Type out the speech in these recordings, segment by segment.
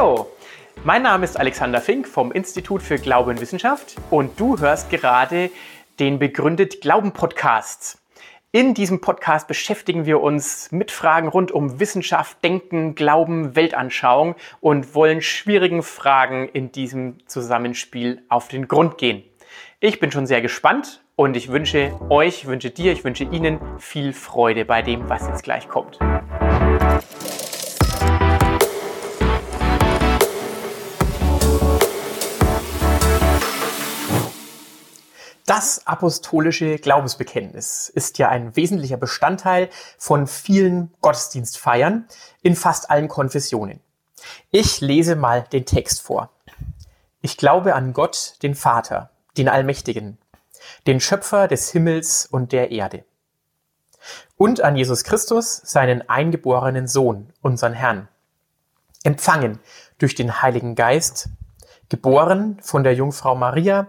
Hallo, mein Name ist Alexander Fink vom Institut für Glaube und Wissenschaft und du hörst gerade den Begründet Glauben Podcast. In diesem Podcast beschäftigen wir uns mit Fragen rund um Wissenschaft, Denken, Glauben, Weltanschauung und wollen schwierigen Fragen in diesem Zusammenspiel auf den Grund gehen. Ich bin schon sehr gespannt und ich wünsche euch, wünsche dir, ich wünsche Ihnen viel Freude bei dem, was jetzt gleich kommt. Das apostolische Glaubensbekenntnis ist ja ein wesentlicher Bestandteil von vielen Gottesdienstfeiern in fast allen Konfessionen. Ich lese mal den Text vor. Ich glaube an Gott, den Vater, den Allmächtigen, den Schöpfer des Himmels und der Erde. Und an Jesus Christus, seinen eingeborenen Sohn, unseren Herrn, empfangen durch den Heiligen Geist, geboren von der Jungfrau Maria,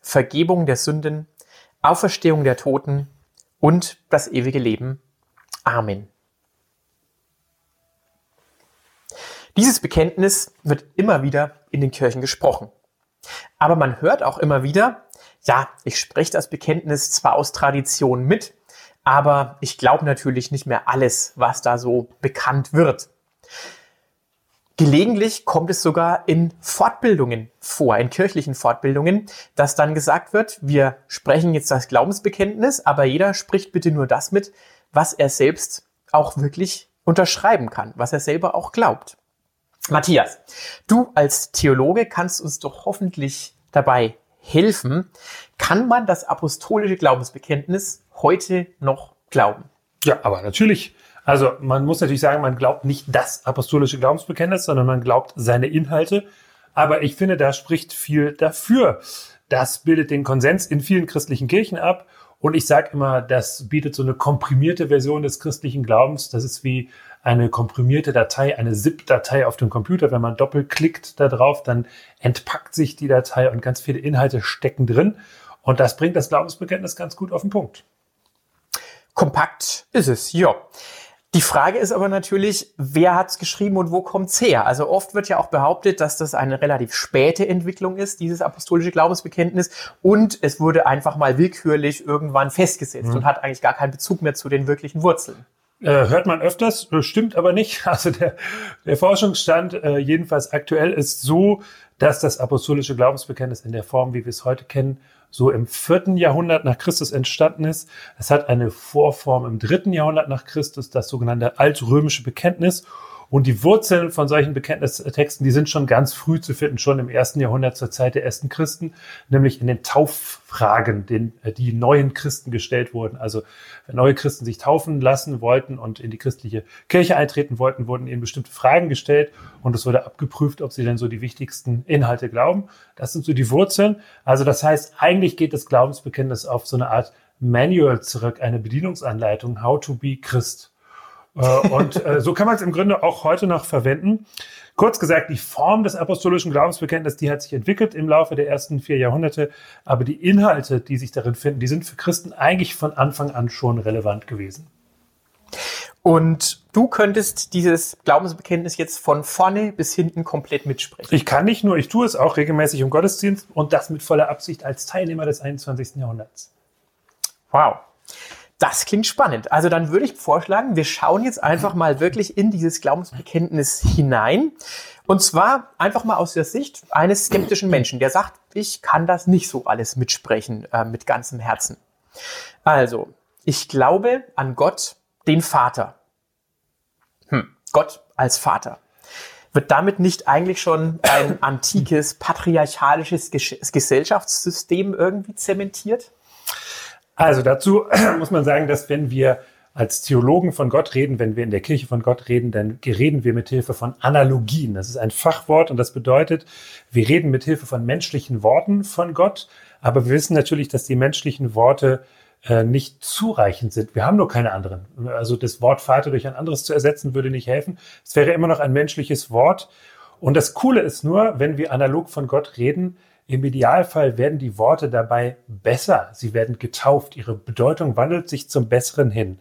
Vergebung der Sünden, Auferstehung der Toten und das ewige Leben. Amen. Dieses Bekenntnis wird immer wieder in den Kirchen gesprochen. Aber man hört auch immer wieder, ja, ich spreche das Bekenntnis zwar aus Tradition mit, aber ich glaube natürlich nicht mehr alles, was da so bekannt wird. Gelegentlich kommt es sogar in Fortbildungen vor, in kirchlichen Fortbildungen, dass dann gesagt wird, wir sprechen jetzt das Glaubensbekenntnis, aber jeder spricht bitte nur das mit, was er selbst auch wirklich unterschreiben kann, was er selber auch glaubt. Matthias, du als Theologe kannst uns doch hoffentlich dabei helfen. Kann man das apostolische Glaubensbekenntnis heute noch glauben? Ja, aber natürlich also man muss natürlich sagen, man glaubt nicht das apostolische Glaubensbekenntnis, sondern man glaubt seine Inhalte. Aber ich finde, da spricht viel dafür. Das bildet den Konsens in vielen christlichen Kirchen ab. Und ich sage immer, das bietet so eine komprimierte Version des christlichen Glaubens. Das ist wie eine komprimierte Datei, eine ZIP-Datei auf dem Computer. Wenn man doppelklickt da drauf, dann entpackt sich die Datei und ganz viele Inhalte stecken drin. Und das bringt das Glaubensbekenntnis ganz gut auf den Punkt. Kompakt ist es, ja. Die Frage ist aber natürlich, wer hat es geschrieben und wo kommt's her? Also oft wird ja auch behauptet, dass das eine relativ späte Entwicklung ist, dieses apostolische Glaubensbekenntnis, und es wurde einfach mal willkürlich irgendwann festgesetzt mhm. und hat eigentlich gar keinen Bezug mehr zu den wirklichen Wurzeln. Äh, hört man öfters, äh, stimmt aber nicht. Also der, der Forschungsstand äh, jedenfalls aktuell ist so, dass das apostolische Glaubensbekenntnis in der Form, wie wir es heute kennen, so im vierten Jahrhundert nach Christus entstanden ist. Es hat eine Vorform im dritten Jahrhundert nach Christus, das sogenannte altrömische Bekenntnis. Und die Wurzeln von solchen Bekenntnistexten, die sind schon ganz früh zu finden, schon im ersten Jahrhundert zur Zeit der ersten Christen, nämlich in den Tauffragen, den, äh, die neuen Christen gestellt wurden. Also wenn neue Christen sich taufen lassen wollten und in die christliche Kirche eintreten wollten, wurden ihnen bestimmte Fragen gestellt und es wurde abgeprüft, ob sie denn so die wichtigsten Inhalte glauben. Das sind so die Wurzeln. Also das heißt, eigentlich geht das Glaubensbekenntnis auf so eine Art Manual zurück, eine Bedienungsanleitung, How to be Christ. Äh, und äh, so kann man es im Grunde auch heute noch verwenden. Kurz gesagt, die Form des apostolischen Glaubensbekenntnisses, die hat sich entwickelt im Laufe der ersten vier Jahrhunderte, aber die Inhalte, die sich darin finden, die sind für Christen eigentlich von Anfang an schon relevant gewesen. Und du könntest dieses Glaubensbekenntnis jetzt von vorne bis hinten komplett mitsprechen. Ich kann nicht nur, ich tue es auch regelmäßig im Gottesdienst und das mit voller Absicht als Teilnehmer des 21. Jahrhunderts. Wow. Das klingt spannend. Also dann würde ich vorschlagen, wir schauen jetzt einfach mal wirklich in dieses Glaubensbekenntnis hinein. Und zwar einfach mal aus der Sicht eines skeptischen Menschen, der sagt, ich kann das nicht so alles mitsprechen äh, mit ganzem Herzen. Also, ich glaube an Gott, den Vater. Hm, Gott als Vater. Wird damit nicht eigentlich schon ein antikes, patriarchalisches Gesellschaftssystem irgendwie zementiert? Also dazu muss man sagen, dass wenn wir als Theologen von Gott reden, wenn wir in der Kirche von Gott reden, dann reden wir mit Hilfe von Analogien. Das ist ein Fachwort und das bedeutet, wir reden mit Hilfe von menschlichen Worten von Gott, aber wir wissen natürlich, dass die menschlichen Worte äh, nicht zureichend sind. Wir haben nur keine anderen. Also das Wort Vater durch ein anderes zu ersetzen, würde nicht helfen. Es wäre immer noch ein menschliches Wort. Und das Coole ist nur, wenn wir analog von Gott reden, im Idealfall werden die Worte dabei besser. Sie werden getauft. Ihre Bedeutung wandelt sich zum Besseren hin.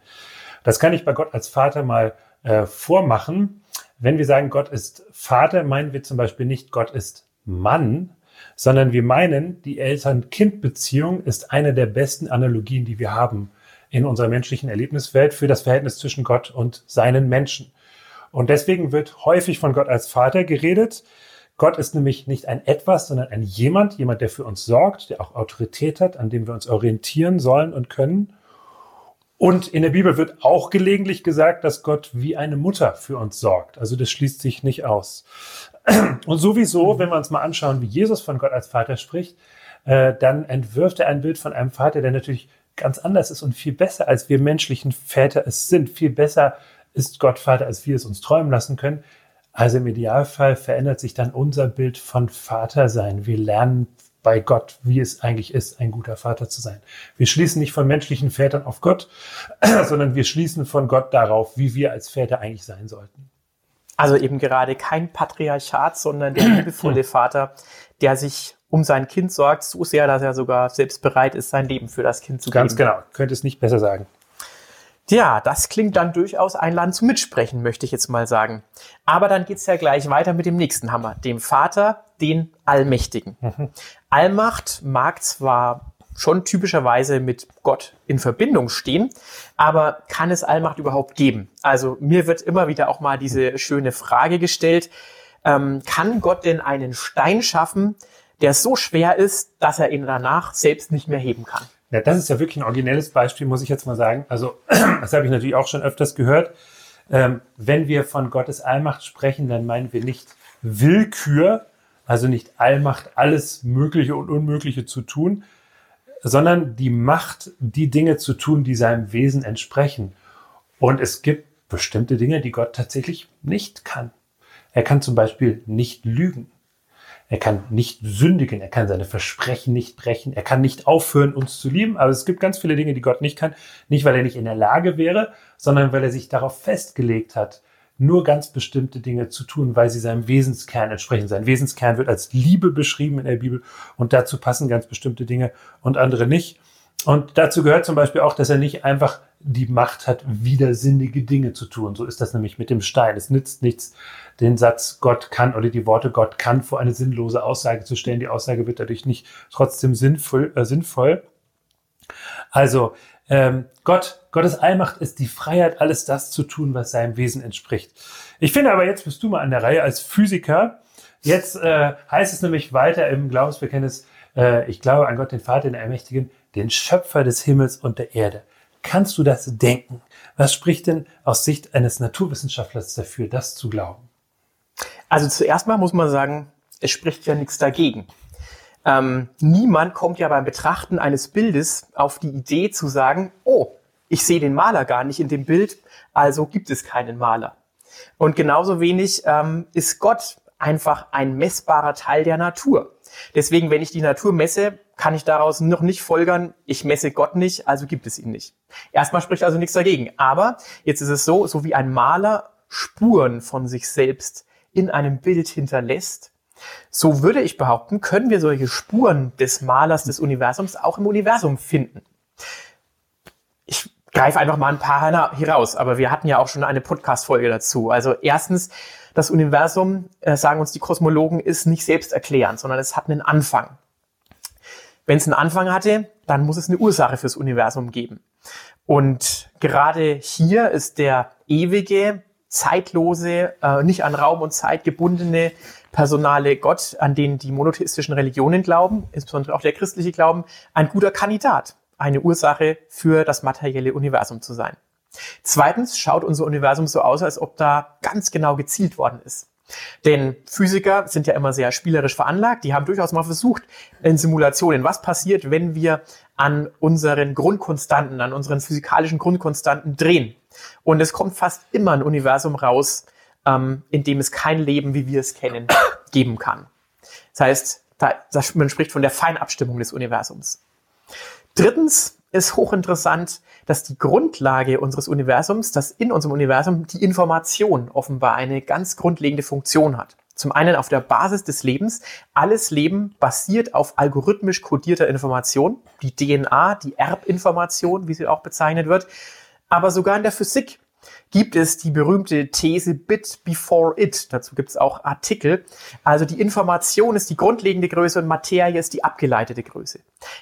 Das kann ich bei Gott als Vater mal äh, vormachen. Wenn wir sagen, Gott ist Vater, meinen wir zum Beispiel nicht, Gott ist Mann, sondern wir meinen, die Eltern-Kind-Beziehung ist eine der besten Analogien, die wir haben in unserer menschlichen Erlebniswelt für das Verhältnis zwischen Gott und seinen Menschen. Und deswegen wird häufig von Gott als Vater geredet. Gott ist nämlich nicht ein etwas, sondern ein jemand, jemand, der für uns sorgt, der auch Autorität hat, an dem wir uns orientieren sollen und können. Und in der Bibel wird auch gelegentlich gesagt, dass Gott wie eine Mutter für uns sorgt. Also das schließt sich nicht aus. Und sowieso, wenn wir uns mal anschauen, wie Jesus von Gott als Vater spricht, äh, dann entwirft er ein Bild von einem Vater, der natürlich ganz anders ist und viel besser, als wir menschlichen Väter es sind. Viel besser ist Gott Vater, als wir es uns träumen lassen können. Also im Idealfall verändert sich dann unser Bild von Vater sein. Wir lernen bei Gott, wie es eigentlich ist, ein guter Vater zu sein. Wir schließen nicht von menschlichen Vätern auf Gott, sondern wir schließen von Gott darauf, wie wir als Väter eigentlich sein sollten. Also eben gerade kein Patriarchat, sondern der liebevolle Vater, der sich um sein Kind sorgt, so sehr, dass er sogar selbst bereit ist, sein Leben für das Kind zu Ganz geben. Ganz genau, könnte es nicht besser sagen. Ja, das klingt dann durchaus einladend zum Mitsprechen, möchte ich jetzt mal sagen. Aber dann geht's ja gleich weiter mit dem nächsten Hammer, dem Vater, den Allmächtigen. Mhm. Allmacht mag zwar schon typischerweise mit Gott in Verbindung stehen. Aber kann es Allmacht überhaupt geben? Also mir wird immer wieder auch mal diese schöne Frage gestellt, ähm, kann Gott denn einen Stein schaffen, der so schwer ist, dass er ihn danach selbst nicht mehr heben kann? Ja, das ist ja wirklich ein originelles Beispiel, muss ich jetzt mal sagen. Also, das habe ich natürlich auch schon öfters gehört. Ähm, wenn wir von Gottes Allmacht sprechen, dann meinen wir nicht Willkür, also nicht Allmacht, alles Mögliche und Unmögliche zu tun, sondern die Macht, die Dinge zu tun, die seinem Wesen entsprechen. Und es gibt bestimmte Dinge, die Gott tatsächlich nicht kann. Er kann zum Beispiel nicht lügen. Er kann nicht sündigen. Er kann seine Versprechen nicht brechen. Er kann nicht aufhören, uns zu lieben. Aber es gibt ganz viele Dinge, die Gott nicht kann. Nicht, weil er nicht in der Lage wäre, sondern weil er sich darauf festgelegt hat, nur ganz bestimmte Dinge zu tun, weil sie seinem Wesenskern entsprechen. Sein Wesenskern wird als Liebe beschrieben in der Bibel und dazu passen ganz bestimmte Dinge und andere nicht. Und dazu gehört zum Beispiel auch, dass er nicht einfach die Macht hat, widersinnige Dinge zu tun. So ist das nämlich mit dem Stein. Es nützt nichts, den Satz Gott kann oder die Worte Gott kann vor eine sinnlose Aussage zu stellen. Die Aussage wird dadurch nicht trotzdem sinnvoll. Äh, sinnvoll. Also ähm, Gott, Gottes Allmacht ist die Freiheit, alles das zu tun, was seinem Wesen entspricht. Ich finde aber, jetzt bist du mal an der Reihe als Physiker. Jetzt äh, heißt es nämlich weiter im Glaubensbekenntnis, äh, ich glaube an Gott, den Vater, den Allmächtigen, den Schöpfer des Himmels und der Erde. Kannst du das denken? Was spricht denn aus Sicht eines Naturwissenschaftlers dafür, das zu glauben? Also zuerst mal muss man sagen, es spricht ja nichts dagegen. Ähm, niemand kommt ja beim Betrachten eines Bildes auf die Idee zu sagen, oh, ich sehe den Maler gar nicht in dem Bild, also gibt es keinen Maler. Und genauso wenig ähm, ist Gott einfach ein messbarer Teil der Natur. Deswegen, wenn ich die Natur messe, kann ich daraus noch nicht folgern, ich messe Gott nicht, also gibt es ihn nicht. Erstmal spricht also nichts dagegen. Aber jetzt ist es so, so wie ein Maler Spuren von sich selbst in einem Bild hinterlässt, so würde ich behaupten, können wir solche Spuren des Malers des Universums auch im Universum finden. Ich greife einfach mal ein paar hier raus, aber wir hatten ja auch schon eine Podcast-Folge dazu. Also erstens, das Universum, äh, sagen uns die Kosmologen, ist nicht selbsterklärend, sondern es hat einen Anfang. Wenn es einen Anfang hatte, dann muss es eine Ursache fürs Universum geben. Und gerade hier ist der ewige, zeitlose, äh, nicht an Raum und Zeit gebundene personale Gott, an den die monotheistischen Religionen glauben, insbesondere auch der christliche Glauben, ein guter Kandidat, eine Ursache für das materielle Universum zu sein. Zweitens schaut unser Universum so aus, als ob da ganz genau gezielt worden ist. Denn Physiker sind ja immer sehr spielerisch veranlagt. Die haben durchaus mal versucht in Simulationen, was passiert, wenn wir an unseren Grundkonstanten, an unseren physikalischen Grundkonstanten drehen. Und es kommt fast immer ein Universum raus, ähm, in dem es kein Leben, wie wir es kennen, geben kann. Das heißt, da, man spricht von der Feinabstimmung des Universums. Drittens ist hochinteressant, dass die Grundlage unseres Universums, dass in unserem Universum die Information offenbar eine ganz grundlegende Funktion hat. Zum einen auf der Basis des Lebens. Alles Leben basiert auf algorithmisch kodierter Information. Die DNA, die Erbinformation, wie sie auch bezeichnet wird. Aber sogar in der Physik gibt es die berühmte These Bit before it. Dazu gibt es auch Artikel. Also die Information ist die grundlegende Größe und Materie ist die abgeleitete Größe.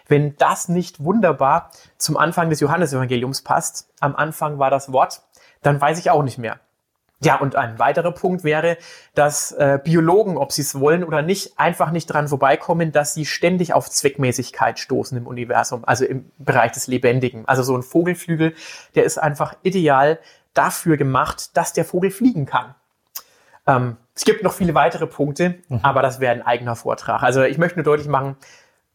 Wenn das nicht wunderbar zum Anfang des Johannesevangeliums passt, am Anfang war das Wort, dann weiß ich auch nicht mehr. Ja, und ein weiterer Punkt wäre, dass äh, Biologen, ob sie es wollen oder nicht, einfach nicht dran vorbeikommen, dass sie ständig auf Zweckmäßigkeit stoßen im Universum, also im Bereich des Lebendigen. Also so ein Vogelflügel, der ist einfach ideal dafür gemacht, dass der Vogel fliegen kann. Ähm, es gibt noch viele weitere Punkte, mhm. aber das wäre ein eigener Vortrag. Also ich möchte nur deutlich machen,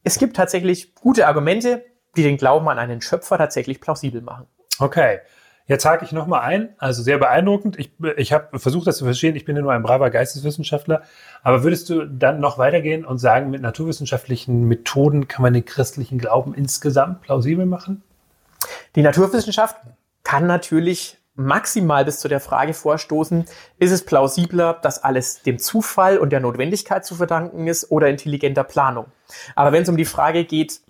es gibt tatsächlich gute Argumente, die den Glauben an einen Schöpfer tatsächlich plausibel machen. Okay. Jetzt hake ich nochmal ein, also sehr beeindruckend. Ich, ich habe versucht, das zu verstehen. Ich bin ja nur ein braver Geisteswissenschaftler. Aber würdest du dann noch weitergehen und sagen, mit naturwissenschaftlichen Methoden kann man den christlichen Glauben insgesamt plausibel machen? Die Naturwissenschaft kann natürlich maximal bis zu der Frage vorstoßen, ist es plausibler, dass alles dem Zufall und der Notwendigkeit zu verdanken ist oder intelligenter Planung. Aber wenn es um die Frage geht,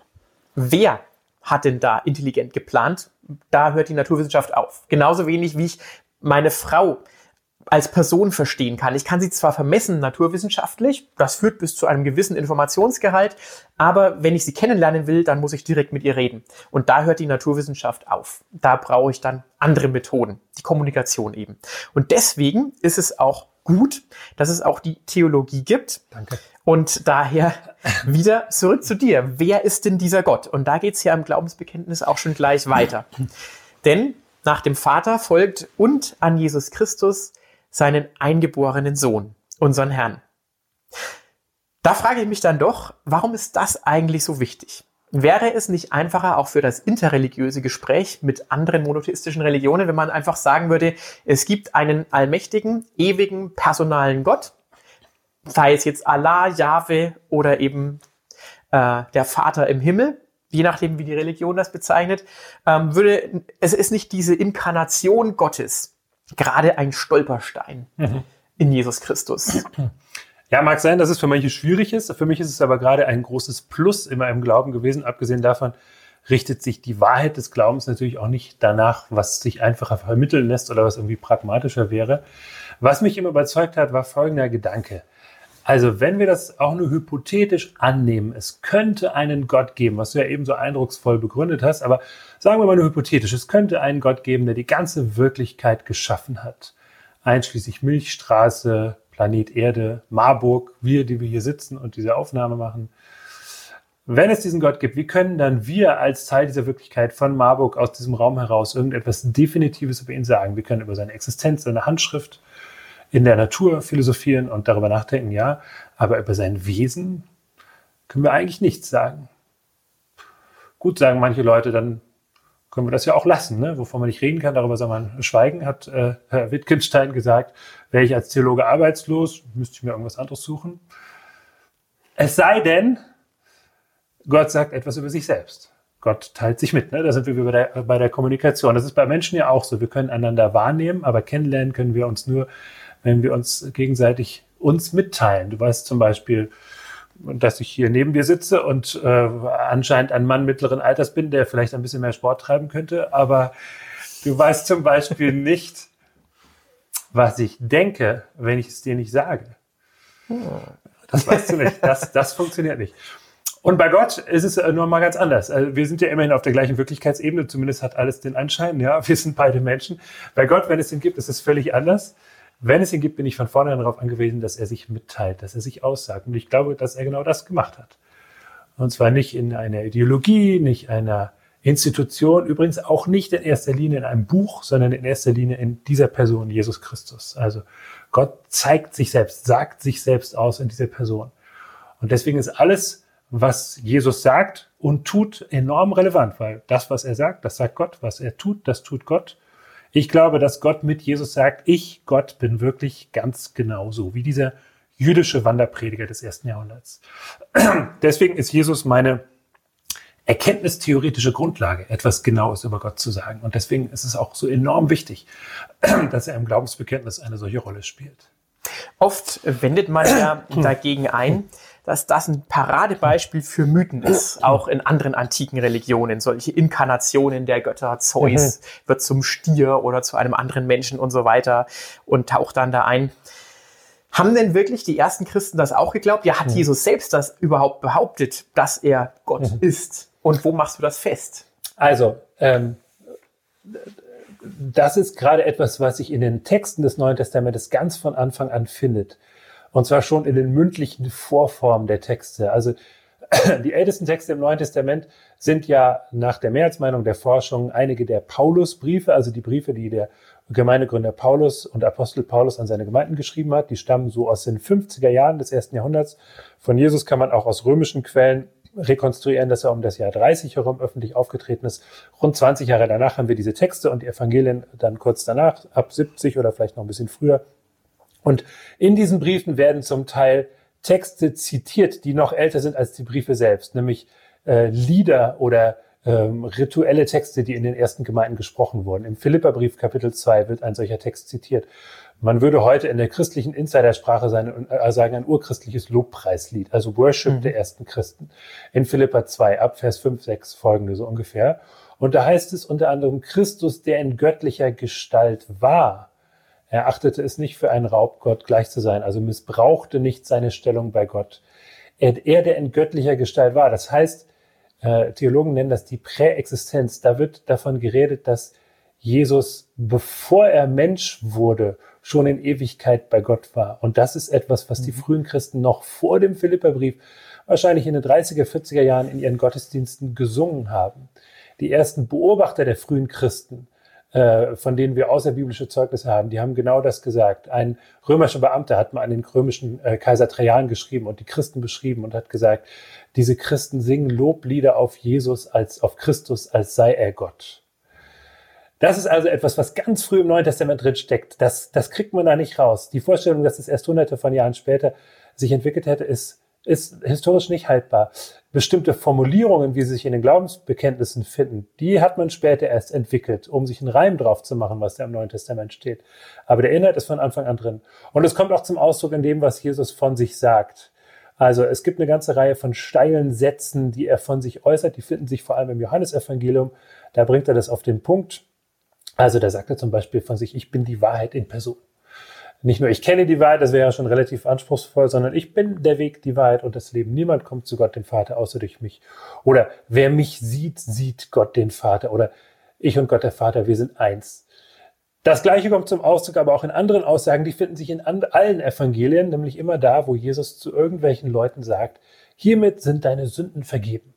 wer hat denn da intelligent geplant, da hört die Naturwissenschaft auf. Genauso wenig wie ich meine Frau als Person verstehen kann. Ich kann sie zwar vermessen naturwissenschaftlich, das führt bis zu einem gewissen Informationsgehalt, aber wenn ich sie kennenlernen will, dann muss ich direkt mit ihr reden. Und da hört die Naturwissenschaft auf. Da brauche ich dann andere Methoden, die Kommunikation eben. Und deswegen ist es auch gut, dass es auch die Theologie gibt. Danke. Und daher wieder zurück zu dir. Wer ist denn dieser Gott? Und da geht es ja im Glaubensbekenntnis auch schon gleich weiter. Denn nach dem Vater folgt und an Jesus Christus seinen eingeborenen Sohn, unseren Herrn. Da frage ich mich dann doch, warum ist das eigentlich so wichtig? Wäre es nicht einfacher auch für das interreligiöse Gespräch mit anderen monotheistischen Religionen, wenn man einfach sagen würde, es gibt einen allmächtigen, ewigen, personalen Gott, sei es jetzt Allah, Jahwe oder eben äh, der Vater im Himmel, je nachdem, wie die Religion das bezeichnet, ähm, würde es ist nicht diese Inkarnation Gottes, gerade ein Stolperstein mhm. in Jesus Christus. Ja, mag sein, dass es für manche schwierig ist. Für mich ist es aber gerade ein großes Plus in meinem Glauben gewesen. Abgesehen davon richtet sich die Wahrheit des Glaubens natürlich auch nicht danach, was sich einfacher vermitteln lässt oder was irgendwie pragmatischer wäre. Was mich immer überzeugt hat, war folgender Gedanke. Also wenn wir das auch nur hypothetisch annehmen, es könnte einen Gott geben, was du ja eben so eindrucksvoll begründet hast, aber sagen wir mal nur hypothetisch, es könnte einen Gott geben, der die ganze Wirklichkeit geschaffen hat, einschließlich Milchstraße, Planet Erde, Marburg, wir, die wir hier sitzen und diese Aufnahme machen. Wenn es diesen Gott gibt, wie können dann wir als Teil dieser Wirklichkeit von Marburg aus diesem Raum heraus irgendetwas Definitives über ihn sagen? Wir können über seine Existenz, seine Handschrift, in der Natur philosophieren und darüber nachdenken, ja, aber über sein Wesen können wir eigentlich nichts sagen. Gut, sagen manche Leute, dann können wir das ja auch lassen, ne? wovon man nicht reden kann, darüber soll man schweigen, hat äh, Herr Wittgenstein gesagt, wäre ich als Theologe arbeitslos, müsste ich mir irgendwas anderes suchen. Es sei denn, Gott sagt etwas über sich selbst. Gott teilt sich mit. Ne? Da sind wir bei der, bei der Kommunikation. Das ist bei Menschen ja auch so. Wir können einander wahrnehmen, aber kennenlernen können wir uns nur, wenn wir uns gegenseitig uns mitteilen. Du weißt zum Beispiel, dass ich hier neben dir sitze und äh, anscheinend ein Mann mittleren Alters bin, der vielleicht ein bisschen mehr Sport treiben könnte, aber du weißt zum Beispiel nicht, was ich denke, wenn ich es dir nicht sage. Das weißt du nicht. Das, das funktioniert nicht. Und bei Gott ist es nur mal ganz anders. Also wir sind ja immerhin auf der gleichen Wirklichkeitsebene, zumindest hat alles den Anschein, ja, wir sind beide Menschen. Bei Gott, wenn es ihn gibt, ist es völlig anders. Wenn es ihn gibt, bin ich von vornherein darauf angewiesen, dass er sich mitteilt, dass er sich aussagt. Und ich glaube, dass er genau das gemacht hat. Und zwar nicht in einer Ideologie, nicht einer Institution, übrigens auch nicht in erster Linie in einem Buch, sondern in erster Linie in dieser Person, Jesus Christus. Also Gott zeigt sich selbst, sagt sich selbst aus in dieser Person. Und deswegen ist alles, was Jesus sagt und tut, enorm relevant, weil das, was er sagt, das sagt Gott, was er tut, das tut Gott. Ich glaube, dass Gott mit Jesus sagt, ich, Gott, bin wirklich ganz genauso wie dieser jüdische Wanderprediger des ersten Jahrhunderts. Deswegen ist Jesus meine erkenntnistheoretische Grundlage, etwas Genaues über Gott zu sagen. Und deswegen ist es auch so enorm wichtig, dass er im Glaubensbekenntnis eine solche Rolle spielt. Oft wendet man ja dagegen ein, dass das ein Paradebeispiel für Mythen ist, auch in anderen antiken Religionen. Solche Inkarnationen der Götter, Zeus mhm. wird zum Stier oder zu einem anderen Menschen und so weiter und taucht dann da ein. Haben denn wirklich die ersten Christen das auch geglaubt? Ja, hat mhm. Jesus selbst das überhaupt behauptet, dass er Gott mhm. ist? Und wo machst du das fest? Also, ähm, das ist gerade etwas, was sich in den Texten des Neuen Testamentes ganz von Anfang an findet. Und zwar schon in den mündlichen Vorformen der Texte. Also die ältesten Texte im Neuen Testament sind ja nach der Mehrheitsmeinung der Forschung einige der Paulusbriefe, also die Briefe, die der Gemeindegründer Paulus und Apostel Paulus an seine Gemeinden geschrieben hat. Die stammen so aus den 50er Jahren des ersten Jahrhunderts. Von Jesus kann man auch aus römischen Quellen rekonstruieren, dass er um das Jahr 30 herum öffentlich aufgetreten ist. Rund 20 Jahre danach haben wir diese Texte und die Evangelien dann kurz danach, ab 70 oder vielleicht noch ein bisschen früher. Und in diesen Briefen werden zum Teil Texte zitiert, die noch älter sind als die Briefe selbst, nämlich äh, Lieder oder ähm, rituelle Texte, die in den ersten Gemeinden gesprochen wurden. Im Philipperbrief Kapitel 2 wird ein solcher Text zitiert. Man würde heute in der christlichen Insidersprache sein, äh, sagen, ein urchristliches Lobpreislied, also Worship mhm. der ersten Christen. In Philippa 2 ab Vers 5, 6 folgende so ungefähr. Und da heißt es unter anderem, Christus, der in göttlicher Gestalt war, er achtete es nicht für einen Raubgott gleich zu sein, also missbrauchte nicht seine Stellung bei Gott. Er, er der in göttlicher Gestalt war. Das heißt, äh, Theologen nennen das die Präexistenz. Da wird davon geredet, dass Jesus, bevor er Mensch wurde, schon in Ewigkeit bei Gott war. Und das ist etwas, was die mhm. frühen Christen noch vor dem Philipperbrief wahrscheinlich in den 30er, 40er Jahren in ihren Gottesdiensten gesungen haben. Die ersten Beobachter der frühen Christen, von denen wir außerbiblische Zeugnisse haben, die haben genau das gesagt. Ein römischer Beamter hat mal an den römischen äh, Kaiser Trajan geschrieben und die Christen beschrieben und hat gesagt, diese Christen singen Loblieder auf Jesus als auf Christus, als sei er Gott. Das ist also etwas, was ganz früh im Neuen Testament drin steckt. Das, das kriegt man da nicht raus. Die Vorstellung, dass es erst hunderte von Jahren später sich entwickelt hätte, ist, ist historisch nicht haltbar. Bestimmte Formulierungen, wie sie sich in den Glaubensbekenntnissen finden, die hat man später erst entwickelt, um sich einen Reim drauf zu machen, was da im Neuen Testament steht. Aber der Inhalt ist von Anfang an drin. Und es kommt auch zum Ausdruck in dem, was Jesus von sich sagt. Also es gibt eine ganze Reihe von steilen Sätzen, die er von sich äußert. Die finden sich vor allem im Johannesevangelium. Da bringt er das auf den Punkt. Also da sagt er zum Beispiel von sich, ich bin die Wahrheit in Person. Nicht nur ich kenne die Wahrheit, das wäre ja schon relativ anspruchsvoll, sondern ich bin der Weg, die Wahrheit und das Leben. Niemand kommt zu Gott, dem Vater, außer durch mich. Oder wer mich sieht, sieht Gott, den Vater. Oder ich und Gott, der Vater, wir sind eins. Das Gleiche kommt zum Ausdruck aber auch in anderen Aussagen, die finden sich in allen Evangelien, nämlich immer da, wo Jesus zu irgendwelchen Leuten sagt, hiermit sind deine Sünden vergeben.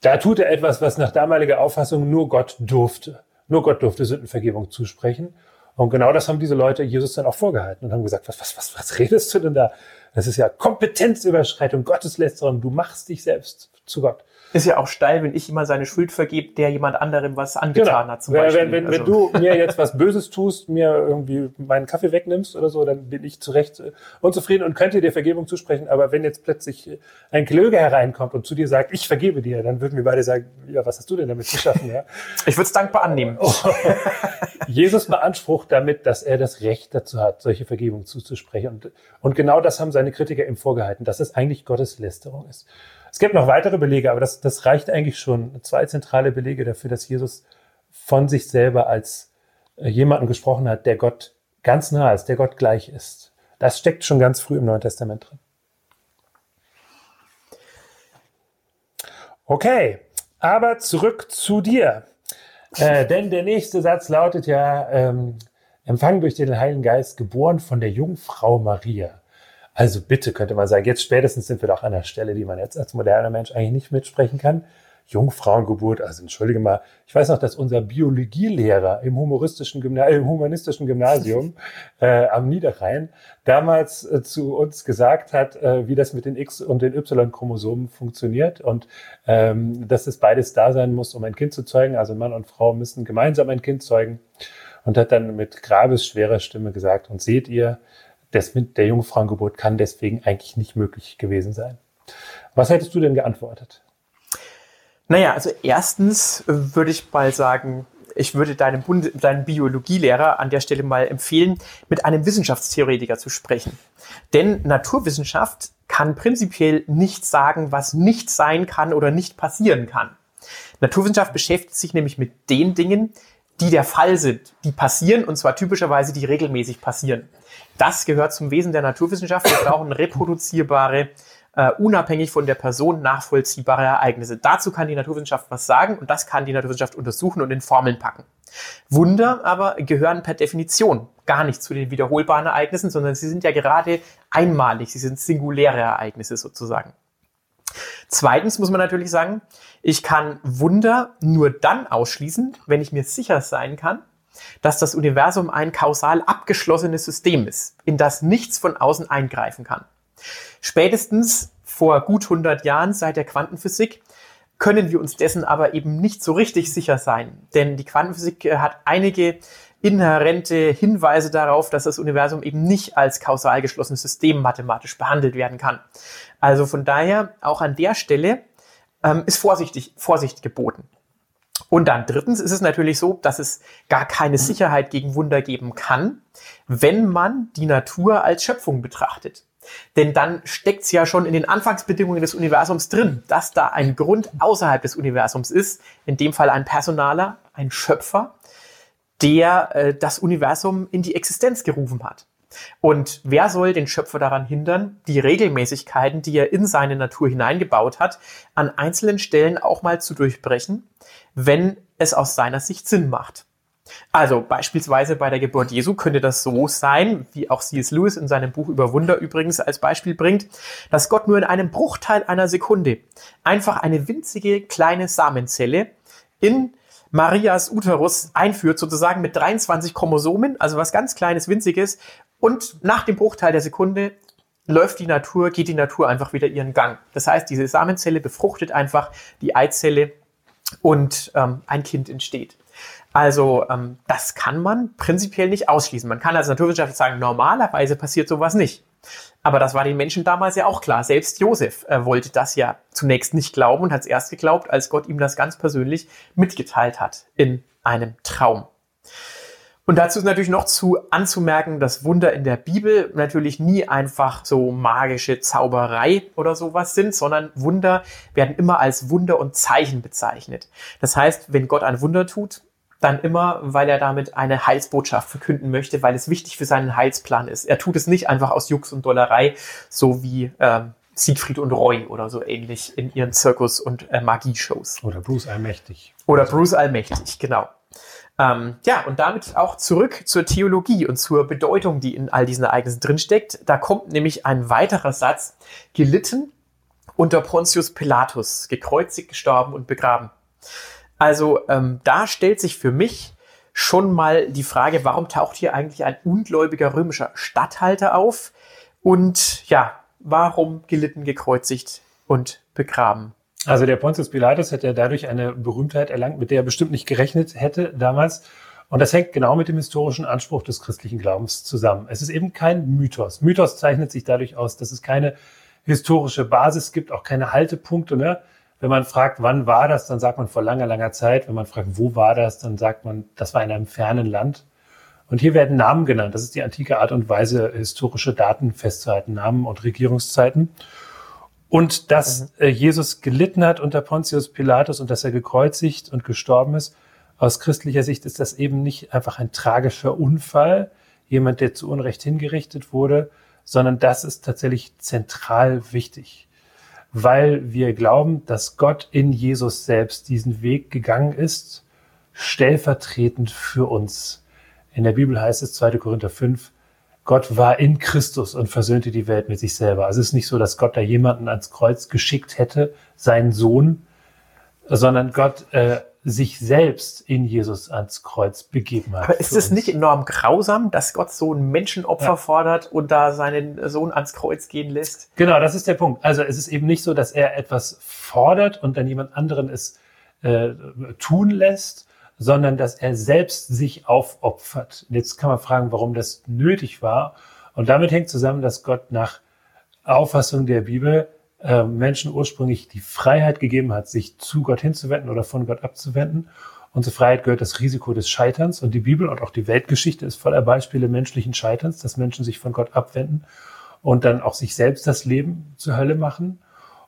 Da tut er etwas, was nach damaliger Auffassung nur Gott durfte. Nur Gott durfte Sündenvergebung zusprechen. Und genau das haben diese Leute Jesus dann auch vorgehalten und haben gesagt, was, was, was, was redest du denn da? Das ist ja Kompetenzüberschreitung, Gotteslästerung. Du machst dich selbst zu Gott. Ist ja auch steil, wenn ich immer seine Schuld vergebe, der jemand anderem was angetan genau. hat. Zum Beispiel. Wenn, wenn, also. wenn du mir jetzt was Böses tust, mir irgendwie meinen Kaffee wegnimmst oder so, dann bin ich zu Recht äh, unzufrieden und könnte dir Vergebung zusprechen. Aber wenn jetzt plötzlich ein Klöger hereinkommt und zu dir sagt, ich vergebe dir, dann würden wir beide sagen, ja, was hast du denn damit zu schaffen? Ja? ich würde es dankbar annehmen. Oh. Jesus beansprucht damit, dass er das Recht dazu hat, solche Vergebung zuzusprechen. Und, und genau das haben seine Kritiker ihm vorgehalten, dass es eigentlich Gottes Lästerung ist. Es gibt noch weitere Belege, aber das, das reicht eigentlich schon. Zwei zentrale Belege dafür, dass Jesus von sich selber als äh, jemanden gesprochen hat, der Gott ganz nah ist, der Gott gleich ist. Das steckt schon ganz früh im Neuen Testament drin. Okay, aber zurück zu dir. Äh, denn der nächste Satz lautet ja, ähm, empfangen durch den Heiligen Geist, geboren von der Jungfrau Maria. Also bitte könnte man sagen, jetzt spätestens sind wir doch an der Stelle, die man jetzt als moderner Mensch eigentlich nicht mitsprechen kann. Jungfrauengeburt. Also entschuldige mal, ich weiß noch, dass unser Biologielehrer im humoristischen Gymna äh, im humanistischen Gymnasium äh, am Niederrhein damals äh, zu uns gesagt hat, äh, wie das mit den X- und den Y-Chromosomen funktioniert und ähm, dass es beides da sein muss, um ein Kind zu zeugen. Also Mann und Frau müssen gemeinsam ein Kind zeugen und hat dann mit grabesschwerer Stimme gesagt, und seht ihr, das mit der Jungfrauengeburt kann deswegen eigentlich nicht möglich gewesen sein. Was hättest du denn geantwortet? Naja, also erstens würde ich mal sagen, ich würde deinem, Bund deinem Biologielehrer an der Stelle mal empfehlen, mit einem Wissenschaftstheoretiker zu sprechen. Denn Naturwissenschaft kann prinzipiell nicht sagen, was nicht sein kann oder nicht passieren kann. Naturwissenschaft beschäftigt sich nämlich mit den Dingen, die der Fall sind, die passieren und zwar typischerweise, die regelmäßig passieren. Das gehört zum Wesen der Naturwissenschaft. Wir brauchen reproduzierbare, äh, unabhängig von der Person nachvollziehbare Ereignisse. Dazu kann die Naturwissenschaft was sagen und das kann die Naturwissenschaft untersuchen und in Formeln packen. Wunder aber gehören per Definition gar nicht zu den wiederholbaren Ereignissen, sondern sie sind ja gerade einmalig, sie sind singuläre Ereignisse sozusagen. Zweitens muss man natürlich sagen, ich kann Wunder nur dann ausschließen, wenn ich mir sicher sein kann, dass das Universum ein kausal abgeschlossenes System ist, in das nichts von außen eingreifen kann. Spätestens vor gut 100 Jahren seit der Quantenphysik können wir uns dessen aber eben nicht so richtig sicher sein, denn die Quantenphysik äh, hat einige inhärente Hinweise darauf, dass das Universum eben nicht als kausal geschlossenes System mathematisch behandelt werden kann. Also von daher auch an der Stelle ähm, ist vorsichtig, Vorsicht geboten. Und dann drittens ist es natürlich so, dass es gar keine Sicherheit gegen Wunder geben kann, wenn man die Natur als Schöpfung betrachtet. Denn dann steckt es ja schon in den Anfangsbedingungen des Universums drin, dass da ein Grund außerhalb des Universums ist, in dem Fall ein Personaler, ein Schöpfer, der äh, das Universum in die Existenz gerufen hat. Und wer soll den Schöpfer daran hindern, die Regelmäßigkeiten, die er in seine Natur hineingebaut hat, an einzelnen Stellen auch mal zu durchbrechen, wenn es aus seiner Sicht Sinn macht? Also beispielsweise bei der Geburt Jesu könnte das so sein, wie auch C.S. Lewis in seinem Buch über Wunder übrigens als Beispiel bringt, dass Gott nur in einem Bruchteil einer Sekunde einfach eine winzige kleine Samenzelle in Marias Uterus einführt, sozusagen mit 23 Chromosomen, also was ganz kleines, winziges, und nach dem Bruchteil der Sekunde läuft die Natur, geht die Natur einfach wieder ihren Gang. Das heißt, diese Samenzelle befruchtet einfach die Eizelle und ähm, ein Kind entsteht. Also ähm, das kann man prinzipiell nicht ausschließen. Man kann als Naturwissenschaftler sagen, normalerweise passiert sowas nicht. Aber das war den Menschen damals ja auch klar. Selbst Josef äh, wollte das ja zunächst nicht glauben und hat es erst geglaubt, als Gott ihm das ganz persönlich mitgeteilt hat in einem Traum. Und dazu ist natürlich noch zu anzumerken, dass Wunder in der Bibel natürlich nie einfach so magische Zauberei oder sowas sind, sondern Wunder werden immer als Wunder und Zeichen bezeichnet. Das heißt, wenn Gott ein Wunder tut, dann immer, weil er damit eine Heilsbotschaft verkünden möchte, weil es wichtig für seinen Heilsplan ist. Er tut es nicht einfach aus Jux und Dollerei, so wie ähm, Siegfried und Roy oder so ähnlich in ihren Zirkus- und äh, Magieshows. Oder Bruce Allmächtig. Oder Bruce Allmächtig, genau. Ähm, ja, und damit auch zurück zur Theologie und zur Bedeutung, die in all diesen Ereignissen drinsteckt. Da kommt nämlich ein weiterer Satz, gelitten unter Pontius Pilatus, gekreuzigt, gestorben und begraben. Also ähm, da stellt sich für mich schon mal die Frage, warum taucht hier eigentlich ein ungläubiger römischer Statthalter auf? Und ja, warum gelitten, gekreuzigt und begraben? Also der Pontius Pilatus hat ja dadurch eine Berühmtheit erlangt, mit der er bestimmt nicht gerechnet hätte damals. Und das hängt genau mit dem historischen Anspruch des christlichen Glaubens zusammen. Es ist eben kein Mythos. Mythos zeichnet sich dadurch aus, dass es keine historische Basis gibt, auch keine Haltepunkte. Ne? Wenn man fragt, wann war das, dann sagt man vor langer, langer Zeit. Wenn man fragt, wo war das, dann sagt man, das war in einem fernen Land. Und hier werden Namen genannt. Das ist die antike Art und Weise, historische Daten festzuhalten, Namen und Regierungszeiten. Und dass mhm. äh, Jesus gelitten hat unter Pontius Pilatus und dass er gekreuzigt und gestorben ist, aus christlicher Sicht ist das eben nicht einfach ein tragischer Unfall, jemand, der zu Unrecht hingerichtet wurde, sondern das ist tatsächlich zentral wichtig, weil wir glauben, dass Gott in Jesus selbst diesen Weg gegangen ist, stellvertretend für uns. In der Bibel heißt es 2. Korinther 5, Gott war in Christus und versöhnte die Welt mit sich selber. Also es ist nicht so, dass Gott da jemanden ans Kreuz geschickt hätte, seinen Sohn, sondern Gott äh, sich selbst in Jesus ans Kreuz begeben hat. Aber ist es nicht enorm grausam, dass Gott so ein Menschenopfer ja. fordert und da seinen Sohn ans Kreuz gehen lässt? Genau, das ist der Punkt. Also es ist eben nicht so, dass er etwas fordert und dann jemand anderen es äh, tun lässt, sondern dass er selbst sich aufopfert. Jetzt kann man fragen, warum das nötig war. Und damit hängt zusammen, dass Gott nach Auffassung der Bibel äh, Menschen ursprünglich die Freiheit gegeben hat, sich zu Gott hinzuwenden oder von Gott abzuwenden. Und zur Freiheit gehört das Risiko des Scheiterns. Und die Bibel und auch die Weltgeschichte ist voller Beispiele menschlichen Scheiterns, dass Menschen sich von Gott abwenden und dann auch sich selbst das Leben zur Hölle machen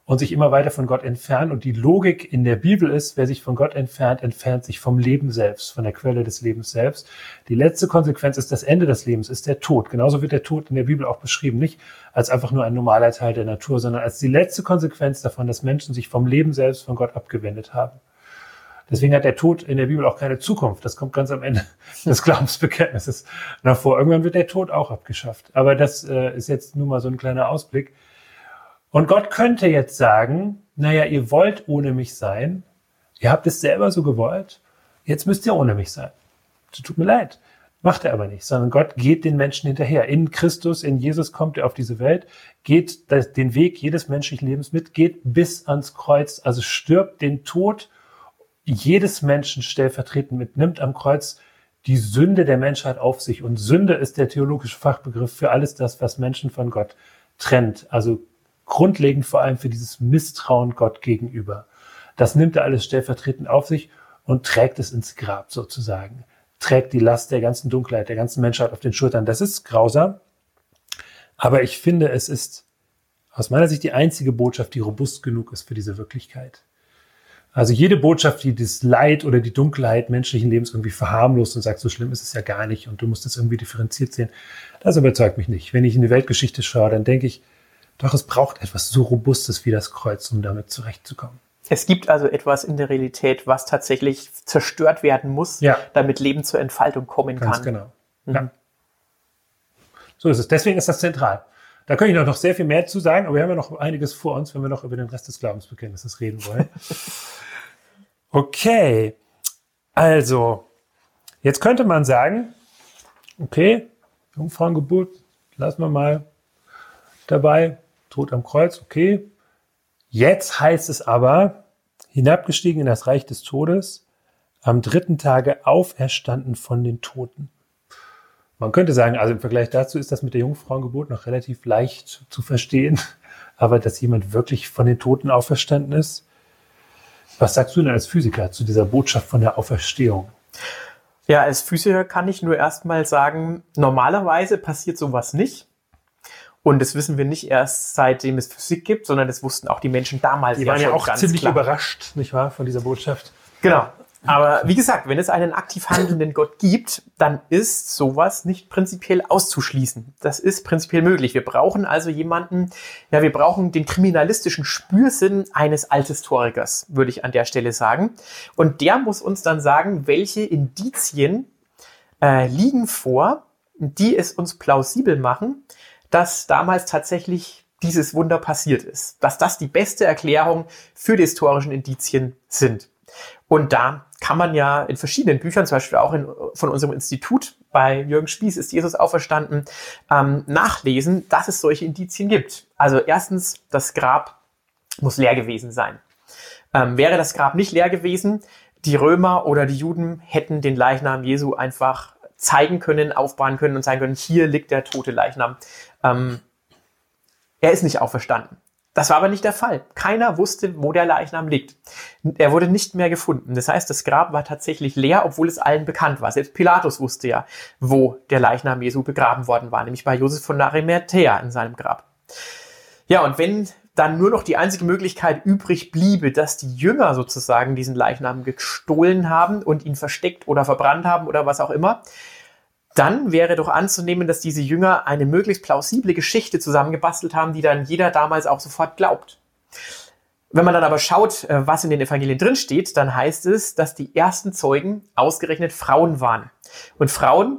und sich immer weiter von Gott entfernen. Und die Logik in der Bibel ist, wer sich von Gott entfernt, entfernt sich vom Leben selbst, von der Quelle des Lebens selbst. Die letzte Konsequenz ist das Ende des Lebens, ist der Tod. Genauso wird der Tod in der Bibel auch beschrieben, nicht als einfach nur ein normaler Teil der Natur, sondern als die letzte Konsequenz davon, dass Menschen sich vom Leben selbst von Gott abgewendet haben. Deswegen hat der Tod in der Bibel auch keine Zukunft. Das kommt ganz am Ende des Glaubensbekenntnisses nach vor. Irgendwann wird der Tod auch abgeschafft. Aber das äh, ist jetzt nur mal so ein kleiner Ausblick. Und Gott könnte jetzt sagen, naja, ihr wollt ohne mich sein, ihr habt es selber so gewollt, jetzt müsst ihr ohne mich sein. Tut mir leid. Macht er aber nicht, sondern Gott geht den Menschen hinterher. In Christus, in Jesus kommt er auf diese Welt, geht den Weg jedes menschlichen Lebens mit, geht bis ans Kreuz, also stirbt den Tod jedes Menschen stellvertretend mit, nimmt am Kreuz die Sünde der Menschheit auf sich. Und Sünde ist der theologische Fachbegriff für alles das, was Menschen von Gott trennt. Also grundlegend vor allem für dieses Misstrauen Gott gegenüber. Das nimmt er alles stellvertretend auf sich und trägt es ins Grab sozusagen. Trägt die Last der ganzen Dunkelheit, der ganzen Menschheit auf den Schultern. Das ist grausam. Aber ich finde, es ist aus meiner Sicht die einzige Botschaft, die robust genug ist für diese Wirklichkeit. Also jede Botschaft, die das Leid oder die Dunkelheit menschlichen Lebens irgendwie verharmlost und sagt, so schlimm ist es ja gar nicht und du musst es irgendwie differenziert sehen, das überzeugt mich nicht. Wenn ich in die Weltgeschichte schaue, dann denke ich, doch es braucht etwas so Robustes wie das Kreuz, um damit zurechtzukommen. Es gibt also etwas in der Realität, was tatsächlich zerstört werden muss, ja. damit Leben zur Entfaltung kommen Ganz kann. Genau. Mhm. Ja. So ist es. Deswegen ist das zentral. Da könnte ich noch sehr viel mehr zu sagen, aber wir haben ja noch einiges vor uns, wenn wir noch über den Rest des Glaubensbekenntnisses reden wollen. okay. Also, jetzt könnte man sagen, okay, Jungfrauengeburt, lassen wir mal dabei. Tod am Kreuz, okay. Jetzt heißt es aber, hinabgestiegen in das Reich des Todes, am dritten Tage auferstanden von den Toten. Man könnte sagen, also im Vergleich dazu ist das mit der Jungfrauengeburt noch relativ leicht zu verstehen. Aber dass jemand wirklich von den Toten auferstanden ist, was sagst du denn als Physiker zu dieser Botschaft von der Auferstehung? Ja, als Physiker kann ich nur erstmal sagen, normalerweise passiert sowas nicht. Und das wissen wir nicht erst seitdem es Physik gibt, sondern das wussten auch die Menschen damals. Die waren ja, auch ziemlich klar. überrascht, nicht wahr, von dieser Botschaft. Genau. Aber wie gesagt, wenn es einen aktiv handelnden Gott gibt, dann ist sowas nicht prinzipiell auszuschließen. Das ist prinzipiell möglich. Wir brauchen also jemanden, ja, wir brauchen den kriminalistischen Spürsinn eines Althistorikers, würde ich an der Stelle sagen. Und der muss uns dann sagen, welche Indizien äh, liegen vor, die es uns plausibel machen, dass damals tatsächlich dieses Wunder passiert ist. Dass das die beste Erklärung für die historischen Indizien sind. Und da kann man ja in verschiedenen Büchern, zum Beispiel auch in, von unserem Institut bei Jürgen Spieß ist Jesus auferstanden, ähm, nachlesen, dass es solche Indizien gibt. Also erstens, das Grab muss leer gewesen sein. Ähm, wäre das Grab nicht leer gewesen, die Römer oder die Juden hätten den Leichnam Jesu einfach zeigen können, aufbauen können und sagen können, hier liegt der tote Leichnam. Ähm, er ist nicht auferstanden. Das war aber nicht der Fall. Keiner wusste, wo der Leichnam liegt. Er wurde nicht mehr gefunden. Das heißt, das Grab war tatsächlich leer, obwohl es allen bekannt war. Selbst Pilatus wusste ja, wo der Leichnam Jesu begraben worden war, nämlich bei Josef von Arimathea in seinem Grab. Ja, und wenn dann nur noch die einzige Möglichkeit übrig bliebe, dass die Jünger sozusagen diesen Leichnam gestohlen haben und ihn versteckt oder verbrannt haben oder was auch immer, dann wäre doch anzunehmen, dass diese Jünger eine möglichst plausible Geschichte zusammengebastelt haben, die dann jeder damals auch sofort glaubt. Wenn man dann aber schaut, äh, was in den Evangelien drinsteht, dann heißt es, dass die ersten Zeugen ausgerechnet Frauen waren. Und Frauen,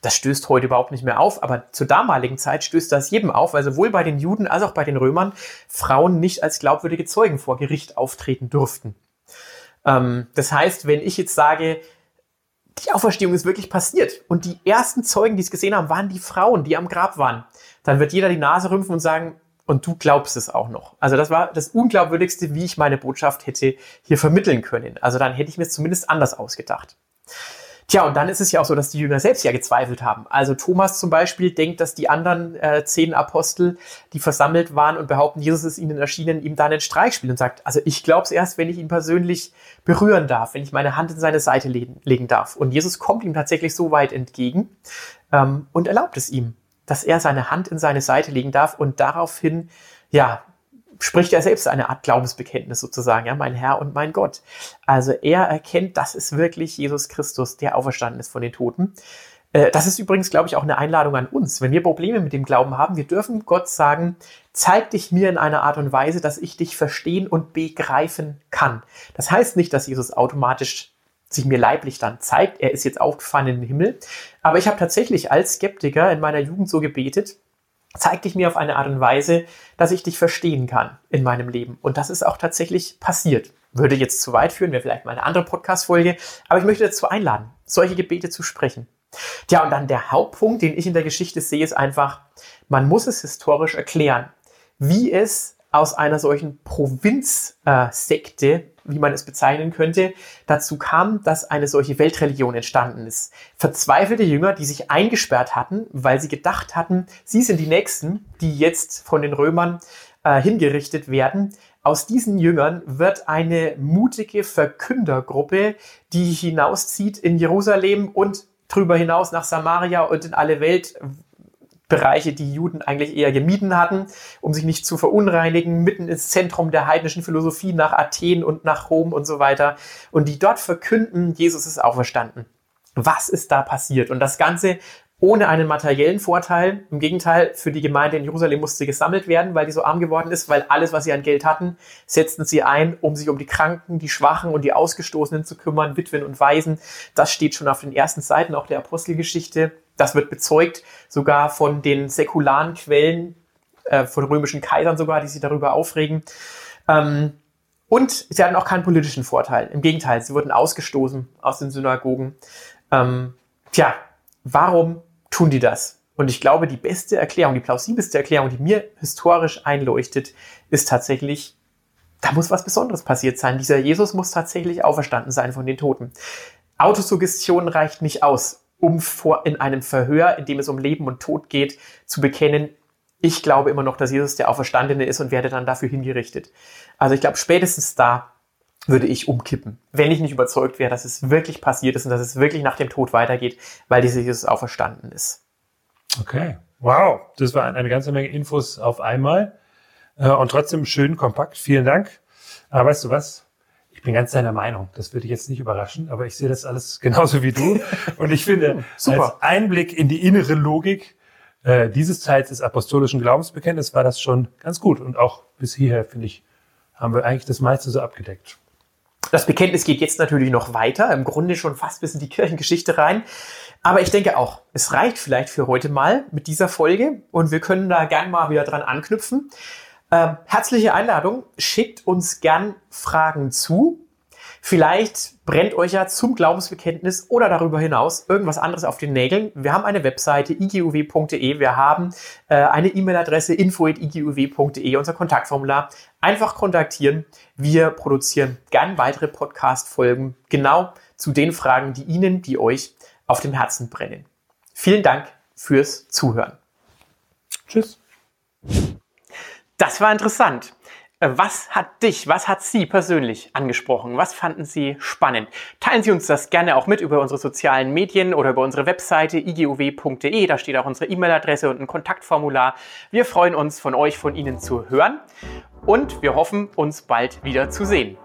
das stößt heute überhaupt nicht mehr auf, aber zur damaligen Zeit stößt das jedem auf, weil sowohl bei den Juden als auch bei den Römern Frauen nicht als glaubwürdige Zeugen vor Gericht auftreten durften. Ähm, das heißt, wenn ich jetzt sage, die Auferstehung ist wirklich passiert und die ersten Zeugen, die es gesehen haben, waren die Frauen, die am Grab waren, dann wird jeder die Nase rümpfen und sagen, und du glaubst es auch noch. Also das war das Unglaubwürdigste, wie ich meine Botschaft hätte hier vermitteln können. Also dann hätte ich mir es zumindest anders ausgedacht. Tja, und dann ist es ja auch so, dass die Jünger selbst ja gezweifelt haben. Also Thomas zum Beispiel denkt, dass die anderen äh, zehn Apostel, die versammelt waren und behaupten, Jesus ist ihnen erschienen, ihm da einen Streich spielen und sagt, also ich glaube es erst, wenn ich ihn persönlich berühren darf, wenn ich meine Hand in seine Seite legen, legen darf. Und Jesus kommt ihm tatsächlich so weit entgegen ähm, und erlaubt es ihm, dass er seine Hand in seine Seite legen darf und daraufhin, ja, spricht er selbst eine Art Glaubensbekenntnis sozusagen, ja, mein Herr und mein Gott. Also er erkennt, das ist wirklich Jesus Christus, der auferstanden ist von den Toten. Äh, das ist übrigens, glaube ich, auch eine Einladung an uns. Wenn wir Probleme mit dem Glauben haben, wir dürfen Gott sagen, zeig dich mir in einer Art und Weise, dass ich dich verstehen und begreifen kann. Das heißt nicht, dass Jesus automatisch sich mir leiblich dann zeigt, er ist jetzt aufgefahren in den Himmel. Aber ich habe tatsächlich als Skeptiker in meiner Jugend so gebetet, zeig dich mir auf eine Art und Weise, dass ich dich verstehen kann in meinem Leben. Und das ist auch tatsächlich passiert. Würde jetzt zu weit führen, wäre vielleicht mal eine andere Podcast-Folge, aber ich möchte dazu einladen, solche Gebete zu sprechen. Tja, und dann der Hauptpunkt, den ich in der Geschichte sehe, ist einfach, man muss es historisch erklären, wie es aus einer solchen Provinzsekte äh, wie man es bezeichnen könnte, dazu kam, dass eine solche Weltreligion entstanden ist. Verzweifelte Jünger, die sich eingesperrt hatten, weil sie gedacht hatten, sie sind die Nächsten, die jetzt von den Römern äh, hingerichtet werden. Aus diesen Jüngern wird eine mutige Verkündergruppe, die hinauszieht in Jerusalem und drüber hinaus nach Samaria und in alle Welt, Bereiche, die Juden eigentlich eher gemieden hatten, um sich nicht zu verunreinigen, mitten ins Zentrum der heidnischen Philosophie nach Athen und nach Rom und so weiter. Und die dort verkünden, Jesus ist auferstanden. Was ist da passiert? Und das Ganze ohne einen materiellen Vorteil. Im Gegenteil, für die Gemeinde in Jerusalem musste gesammelt werden, weil die so arm geworden ist, weil alles, was sie an Geld hatten, setzten sie ein, um sich um die Kranken, die Schwachen und die Ausgestoßenen zu kümmern, Witwen und Waisen. Das steht schon auf den ersten Seiten auch der Apostelgeschichte. Das wird bezeugt sogar von den säkularen Quellen, äh, von römischen Kaisern sogar, die sich darüber aufregen. Ähm, und sie hatten auch keinen politischen Vorteil. Im Gegenteil, sie wurden ausgestoßen aus den Synagogen. Ähm, tja, warum tun die das? Und ich glaube, die beste Erklärung, die plausibelste Erklärung, die mir historisch einleuchtet, ist tatsächlich, da muss was Besonderes passiert sein. Dieser Jesus muss tatsächlich auferstanden sein von den Toten. Autosuggestion reicht nicht aus um vor, in einem Verhör, in dem es um Leben und Tod geht, zu bekennen, ich glaube immer noch, dass Jesus der Auferstandene ist und werde dann dafür hingerichtet. Also ich glaube, spätestens da würde ich umkippen, wenn ich nicht überzeugt wäre, dass es wirklich passiert ist und dass es wirklich nach dem Tod weitergeht, weil dieser Jesus auferstanden ist. Okay, wow, das war eine ganze Menge Infos auf einmal äh, und trotzdem schön kompakt. Vielen Dank. Aber weißt du was? Ich bin ganz deiner Meinung. Das würde ich jetzt nicht überraschen, aber ich sehe das alles genauso wie du. Und ich finde, als Einblick in die innere Logik äh, dieses Teils des apostolischen Glaubensbekenntnisses war das schon ganz gut. Und auch bis hierher, finde ich, haben wir eigentlich das meiste so abgedeckt. Das Bekenntnis geht jetzt natürlich noch weiter, im Grunde schon fast bis in die Kirchengeschichte rein. Aber ich denke auch, es reicht vielleicht für heute mal mit dieser Folge und wir können da gern mal wieder dran anknüpfen. Ähm, herzliche Einladung, schickt uns gern Fragen zu. Vielleicht brennt euch ja zum Glaubensbekenntnis oder darüber hinaus irgendwas anderes auf den Nägeln. Wir haben eine Webseite iguw.de, wir haben äh, eine E-Mail-Adresse info.iguw.de, unser Kontaktformular. Einfach kontaktieren. Wir produzieren gern weitere Podcast-Folgen genau zu den Fragen, die Ihnen, die euch auf dem Herzen brennen. Vielen Dank fürs Zuhören. Tschüss. Das war interessant. Äh, was hat dich, was hat Sie persönlich angesprochen? Was fanden Sie spannend? Teilen Sie uns das gerne auch mit über unsere sozialen Medien oder über unsere Webseite igiow.de. Da steht auch unsere E-Mail-Adresse und ein Kontaktformular. Wir freuen uns, von euch, von Ihnen zu hören und wir hoffen, uns bald wieder zu sehen.